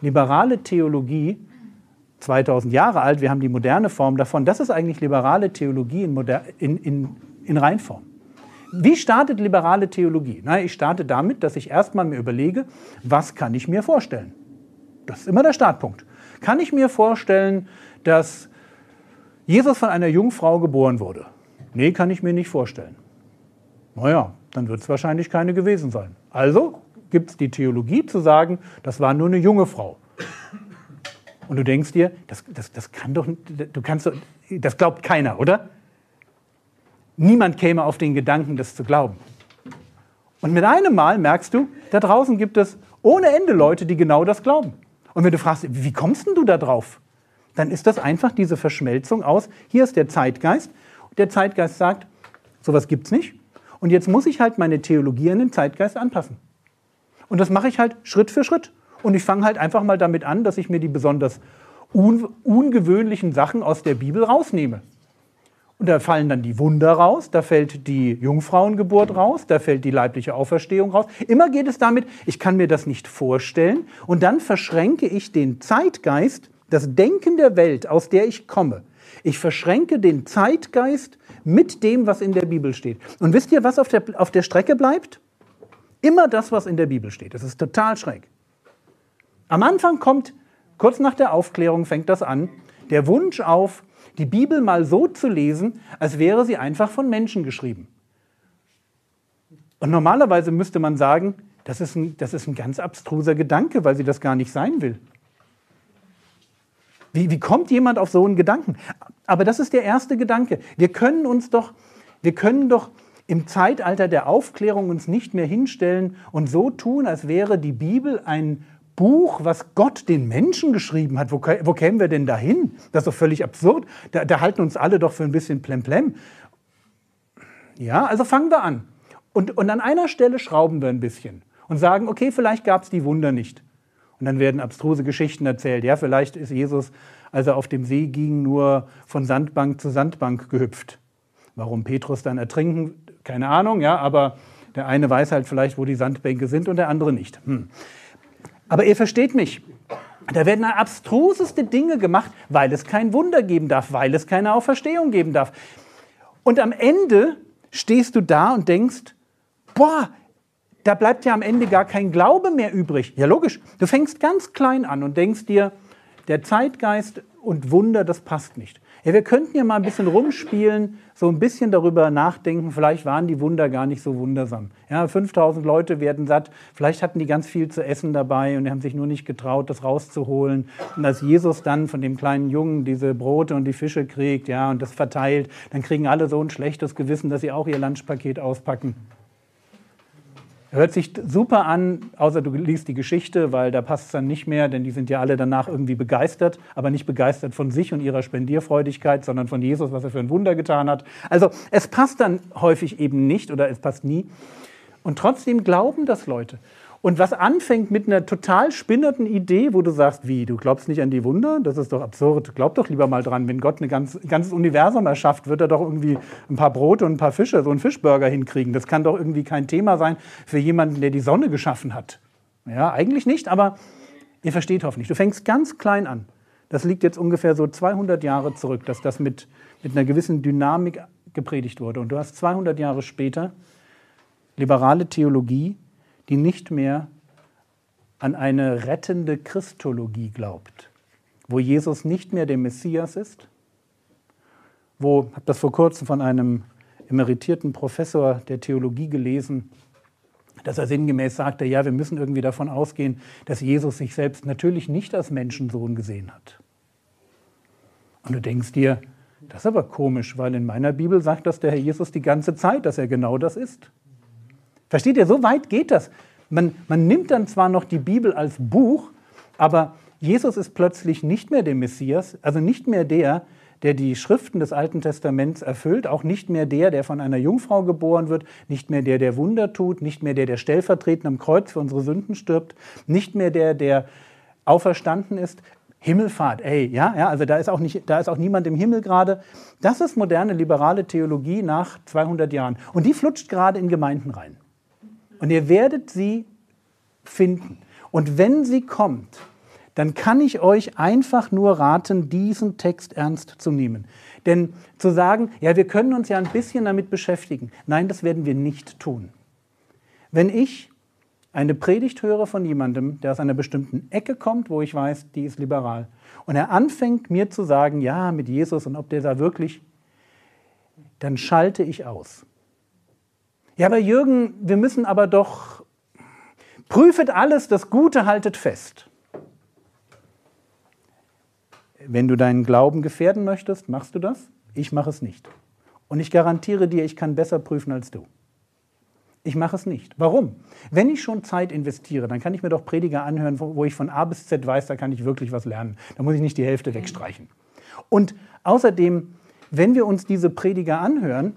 liberale Theologie, 2000 Jahre alt, wir haben die moderne Form davon, das ist eigentlich liberale Theologie in, Moder in, in, in Reinform. Wie startet liberale Theologie? Na, ich starte damit, dass ich erstmal mir überlege, was kann ich mir vorstellen? Das ist immer der Startpunkt. Kann ich mir vorstellen, dass Jesus von einer Jungfrau geboren wurde? Nee, kann ich mir nicht vorstellen. Naja, dann wird es wahrscheinlich keine gewesen sein. Also gibt es die Theologie zu sagen, das war nur eine junge Frau. Und du denkst dir, das, das, das kann doch, du kannst das glaubt keiner, oder? Niemand käme auf den Gedanken, das zu glauben. Und mit einem Mal merkst du, da draußen gibt es ohne Ende Leute, die genau das glauben. Und wenn du fragst, wie kommst denn du da drauf? Dann ist das einfach diese Verschmelzung aus, hier ist der Zeitgeist. Der Zeitgeist sagt, sowas gibt es nicht. Und jetzt muss ich halt meine Theologie an den Zeitgeist anpassen. Und das mache ich halt Schritt für Schritt. Und ich fange halt einfach mal damit an, dass ich mir die besonders un ungewöhnlichen Sachen aus der Bibel rausnehme. Und da fallen dann die Wunder raus, da fällt die Jungfrauengeburt raus, da fällt die leibliche Auferstehung raus. Immer geht es damit, ich kann mir das nicht vorstellen. Und dann verschränke ich den Zeitgeist, das Denken der Welt, aus der ich komme. Ich verschränke den Zeitgeist mit dem, was in der Bibel steht. Und wisst ihr, was auf der, auf der Strecke bleibt? Immer das, was in der Bibel steht. Das ist total schräg. Am Anfang kommt, kurz nach der Aufklärung fängt das an, der Wunsch auf, die Bibel mal so zu lesen, als wäre sie einfach von Menschen geschrieben. Und normalerweise müsste man sagen, das ist ein, das ist ein ganz abstruser Gedanke, weil sie das gar nicht sein will. Wie, wie kommt jemand auf so einen Gedanken? Aber das ist der erste Gedanke. Wir können uns doch, wir können doch im Zeitalter der Aufklärung uns nicht mehr hinstellen und so tun, als wäre die Bibel ein Buch, was Gott den Menschen geschrieben hat. Wo, wo kämen wir denn dahin? Das ist doch völlig absurd. Da, da halten uns alle doch für ein bisschen plemplem. Ja, also fangen wir an. Und, und an einer Stelle schrauben wir ein bisschen und sagen, okay, vielleicht gab es die Wunder nicht. Und dann werden abstruse Geschichten erzählt. Ja, vielleicht ist Jesus, als er auf dem See ging, nur von Sandbank zu Sandbank gehüpft. Warum Petrus dann ertrinken keine Ahnung, ja, aber der eine weiß halt vielleicht, wo die Sandbänke sind und der andere nicht. Hm. Aber ihr versteht mich. Da werden abstruseste Dinge gemacht, weil es kein Wunder geben darf, weil es keine Auferstehung geben darf. Und am Ende stehst du da und denkst, boah, da bleibt ja am Ende gar kein Glaube mehr übrig. Ja, logisch. Du fängst ganz klein an und denkst dir, der Zeitgeist und Wunder, das passt nicht. Ja, wir könnten ja mal ein bisschen rumspielen, so ein bisschen darüber nachdenken, vielleicht waren die Wunder gar nicht so wundersam. Ja, 5000 Leute werden satt, vielleicht hatten die ganz viel zu essen dabei und haben sich nur nicht getraut, das rauszuholen. Und als Jesus dann von dem kleinen Jungen diese Brote und die Fische kriegt, ja, und das verteilt, dann kriegen alle so ein schlechtes Gewissen, dass sie auch ihr Lunchpaket auspacken. Hört sich super an, außer du liest die Geschichte, weil da passt es dann nicht mehr, denn die sind ja alle danach irgendwie begeistert, aber nicht begeistert von sich und ihrer Spendierfreudigkeit, sondern von Jesus, was er für ein Wunder getan hat. Also es passt dann häufig eben nicht oder es passt nie. Und trotzdem glauben das Leute. Und was anfängt mit einer total spinnerten Idee, wo du sagst, wie, du glaubst nicht an die Wunder? Das ist doch absurd. Glaub doch lieber mal dran, wenn Gott ein ganz, ganzes Universum erschafft, wird er doch irgendwie ein paar Brote und ein paar Fische, so einen Fischburger hinkriegen. Das kann doch irgendwie kein Thema sein für jemanden, der die Sonne geschaffen hat. Ja, eigentlich nicht, aber ihr versteht hoffentlich. Du fängst ganz klein an. Das liegt jetzt ungefähr so 200 Jahre zurück, dass das mit, mit einer gewissen Dynamik gepredigt wurde. Und du hast 200 Jahre später liberale Theologie, die nicht mehr an eine rettende Christologie glaubt, wo Jesus nicht mehr der Messias ist, wo, ich habe das vor kurzem von einem emeritierten Professor der Theologie gelesen, dass er sinngemäß sagte, ja, wir müssen irgendwie davon ausgehen, dass Jesus sich selbst natürlich nicht als Menschensohn gesehen hat. Und du denkst dir, das ist aber komisch, weil in meiner Bibel sagt das der Herr Jesus die ganze Zeit, dass er genau das ist. Versteht ihr, so weit geht das. Man, man nimmt dann zwar noch die Bibel als Buch, aber Jesus ist plötzlich nicht mehr der Messias, also nicht mehr der, der die Schriften des Alten Testaments erfüllt, auch nicht mehr der, der von einer Jungfrau geboren wird, nicht mehr der, der Wunder tut, nicht mehr der, der stellvertretend am Kreuz für unsere Sünden stirbt, nicht mehr der, der auferstanden ist. Himmelfahrt, ey, ja, ja, also da ist auch nicht, da ist auch niemand im Himmel gerade. Das ist moderne liberale Theologie nach 200 Jahren und die flutscht gerade in Gemeinden rein. Und ihr werdet sie finden. Und wenn sie kommt, dann kann ich euch einfach nur raten, diesen Text ernst zu nehmen. Denn zu sagen, ja, wir können uns ja ein bisschen damit beschäftigen, nein, das werden wir nicht tun. Wenn ich eine Predigt höre von jemandem, der aus einer bestimmten Ecke kommt, wo ich weiß, die ist liberal, und er anfängt mir zu sagen, ja, mit Jesus und ob der da wirklich, dann schalte ich aus. Ja, aber Jürgen, wir müssen aber doch, prüfet alles, das Gute haltet fest. Wenn du deinen Glauben gefährden möchtest, machst du das? Ich mache es nicht. Und ich garantiere dir, ich kann besser prüfen als du. Ich mache es nicht. Warum? Wenn ich schon Zeit investiere, dann kann ich mir doch Prediger anhören, wo ich von A bis Z weiß, da kann ich wirklich was lernen. Da muss ich nicht die Hälfte wegstreichen. Und außerdem, wenn wir uns diese Prediger anhören,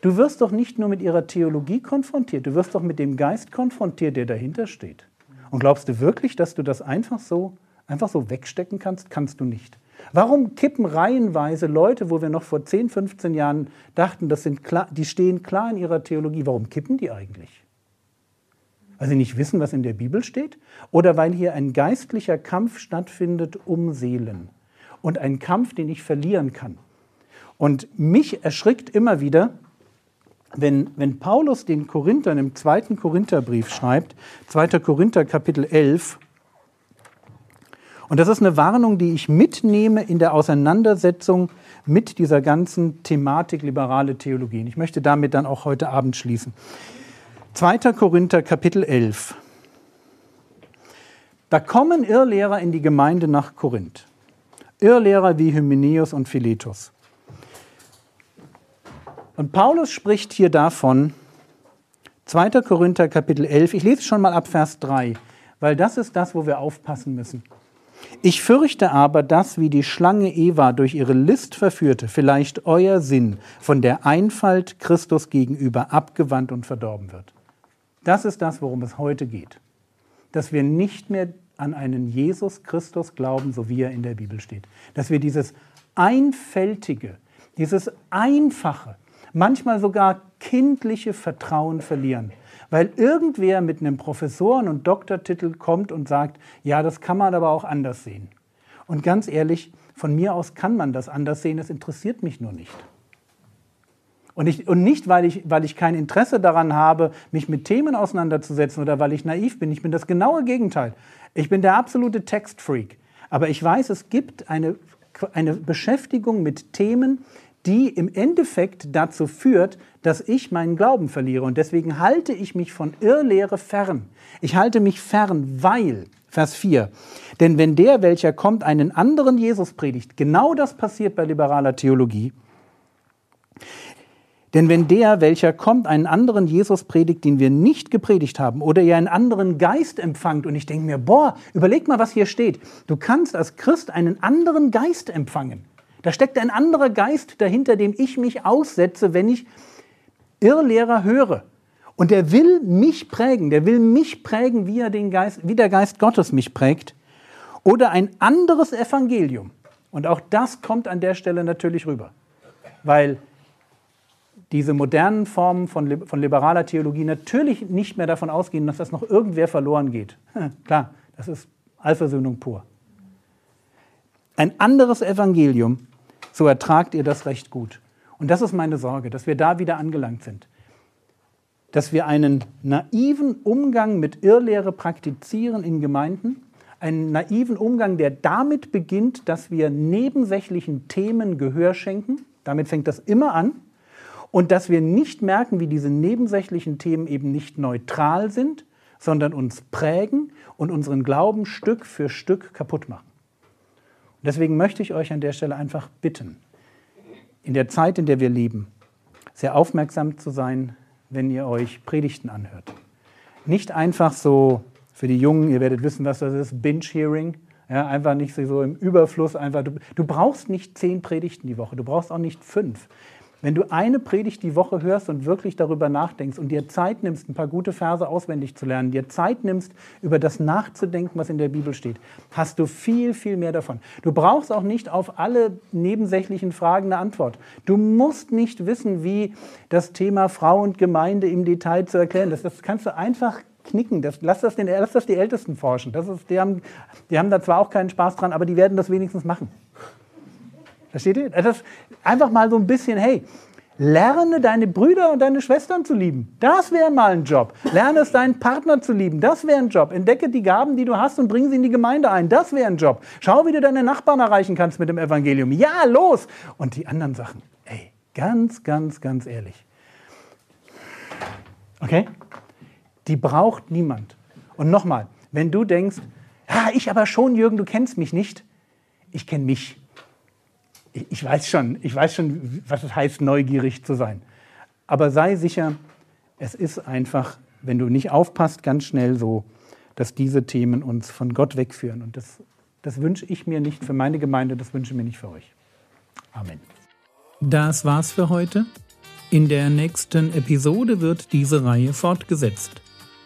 du wirst doch nicht nur mit ihrer Theologie konfrontiert, du wirst doch mit dem Geist konfrontiert, der dahinter steht. Und glaubst du wirklich, dass du das einfach so einfach so wegstecken kannst, kannst du nicht. Warum kippen reihenweise Leute, wo wir noch vor 10, 15 Jahren dachten, das sind klar, die stehen klar in ihrer Theologie, warum kippen die eigentlich? Weil sie nicht wissen, was in der Bibel steht? Oder weil hier ein geistlicher Kampf stattfindet um Seelen? Und ein Kampf, den ich verlieren kann. Und mich erschrickt immer wieder, wenn, wenn Paulus den Korinthern im zweiten Korintherbrief schreibt, 2. Korinther Kapitel 11, und das ist eine Warnung, die ich mitnehme in der Auseinandersetzung mit dieser ganzen Thematik liberale Theologie. Ich möchte damit dann auch heute Abend schließen. 2. Korinther Kapitel 11. Da kommen Irrlehrer in die Gemeinde nach Korinth. Irrlehrer wie Hymenäus und Philetus. Und Paulus spricht hier davon, 2. Korinther Kapitel 11, ich lese schon mal ab Vers 3, weil das ist das, wo wir aufpassen müssen. Ich fürchte aber, dass, wie die Schlange Eva durch ihre List verführte, vielleicht euer Sinn von der Einfalt Christus gegenüber abgewandt und verdorben wird. Das ist das, worum es heute geht. Dass wir nicht mehr an einen Jesus Christus glauben, so wie er in der Bibel steht. Dass wir dieses einfältige, dieses einfache, manchmal sogar kindliche Vertrauen verlieren weil irgendwer mit einem Professoren- und Doktortitel kommt und sagt, ja, das kann man aber auch anders sehen. Und ganz ehrlich, von mir aus kann man das anders sehen, es interessiert mich nur nicht. Und, ich, und nicht, weil ich, weil ich kein Interesse daran habe, mich mit Themen auseinanderzusetzen oder weil ich naiv bin. Ich bin das genaue Gegenteil. Ich bin der absolute Textfreak. Aber ich weiß, es gibt eine, eine Beschäftigung mit Themen, die im Endeffekt dazu führt, dass ich meinen Glauben verliere. Und deswegen halte ich mich von Irrlehre fern. Ich halte mich fern, weil, Vers 4, denn wenn der, welcher kommt, einen anderen Jesus predigt, genau das passiert bei liberaler Theologie, denn wenn der, welcher kommt, einen anderen Jesus predigt, den wir nicht gepredigt haben, oder ihr einen anderen Geist empfangt, und ich denke mir, boah, überleg mal, was hier steht. Du kannst als Christ einen anderen Geist empfangen. Da steckt ein anderer Geist dahinter, dem ich mich aussetze, wenn ich Irrlehrer höre. Und der will mich prägen, der will mich prägen, wie, er den Geist, wie der Geist Gottes mich prägt. Oder ein anderes Evangelium. Und auch das kommt an der Stelle natürlich rüber. Weil diese modernen Formen von, von liberaler Theologie natürlich nicht mehr davon ausgehen, dass das noch irgendwer verloren geht. Klar, das ist Allversöhnung pur. Ein anderes Evangelium, so ertragt ihr das recht gut. Und das ist meine Sorge, dass wir da wieder angelangt sind. Dass wir einen naiven Umgang mit Irrlehre praktizieren in Gemeinden, einen naiven Umgang, der damit beginnt, dass wir nebensächlichen Themen Gehör schenken. Damit fängt das immer an. Und dass wir nicht merken, wie diese nebensächlichen Themen eben nicht neutral sind, sondern uns prägen und unseren Glauben Stück für Stück kaputt machen. Und deswegen möchte ich euch an der Stelle einfach bitten, in der Zeit, in der wir leben, sehr aufmerksam zu sein, wenn ihr euch Predigten anhört. Nicht einfach so für die Jungen, ihr werdet wissen, was das ist, Binge-Hearing. Ja, einfach nicht so im Überfluss. Einfach. Du, du brauchst nicht zehn Predigten die Woche, du brauchst auch nicht fünf. Wenn du eine Predigt die Woche hörst und wirklich darüber nachdenkst und dir Zeit nimmst, ein paar gute Verse auswendig zu lernen, dir Zeit nimmst, über das nachzudenken, was in der Bibel steht, hast du viel, viel mehr davon. Du brauchst auch nicht auf alle nebensächlichen Fragen eine Antwort. Du musst nicht wissen, wie das Thema Frau und Gemeinde im Detail zu erklären ist. Das kannst du einfach knicken. Das, lass, das den, lass das die Ältesten forschen. Das ist, die, haben, die haben da zwar auch keinen Spaß dran, aber die werden das wenigstens machen. Versteht ihr? Das einfach mal so ein bisschen, hey, lerne deine Brüder und deine Schwestern zu lieben. Das wäre mal ein Job. Lerne es deinen Partner zu lieben. Das wäre ein Job. Entdecke die Gaben, die du hast und bring sie in die Gemeinde ein. Das wäre ein Job. Schau, wie du deine Nachbarn erreichen kannst mit dem Evangelium. Ja, los! Und die anderen Sachen, ey, ganz, ganz, ganz ehrlich. Okay? Die braucht niemand. Und nochmal, wenn du denkst, ah, ich aber schon, Jürgen, du kennst mich nicht. Ich kenne mich. Ich, weiß schon, ich weiß schon, was es heißt, neugierig zu sein. Aber sei sicher, es ist einfach, wenn du nicht aufpasst, ganz schnell so, dass diese Themen uns von Gott wegführen. Und das, das wünsche ich mir nicht für meine Gemeinde, das wünsche ich mir nicht für euch. Amen. Das war's für heute. In der nächsten Episode wird diese Reihe fortgesetzt.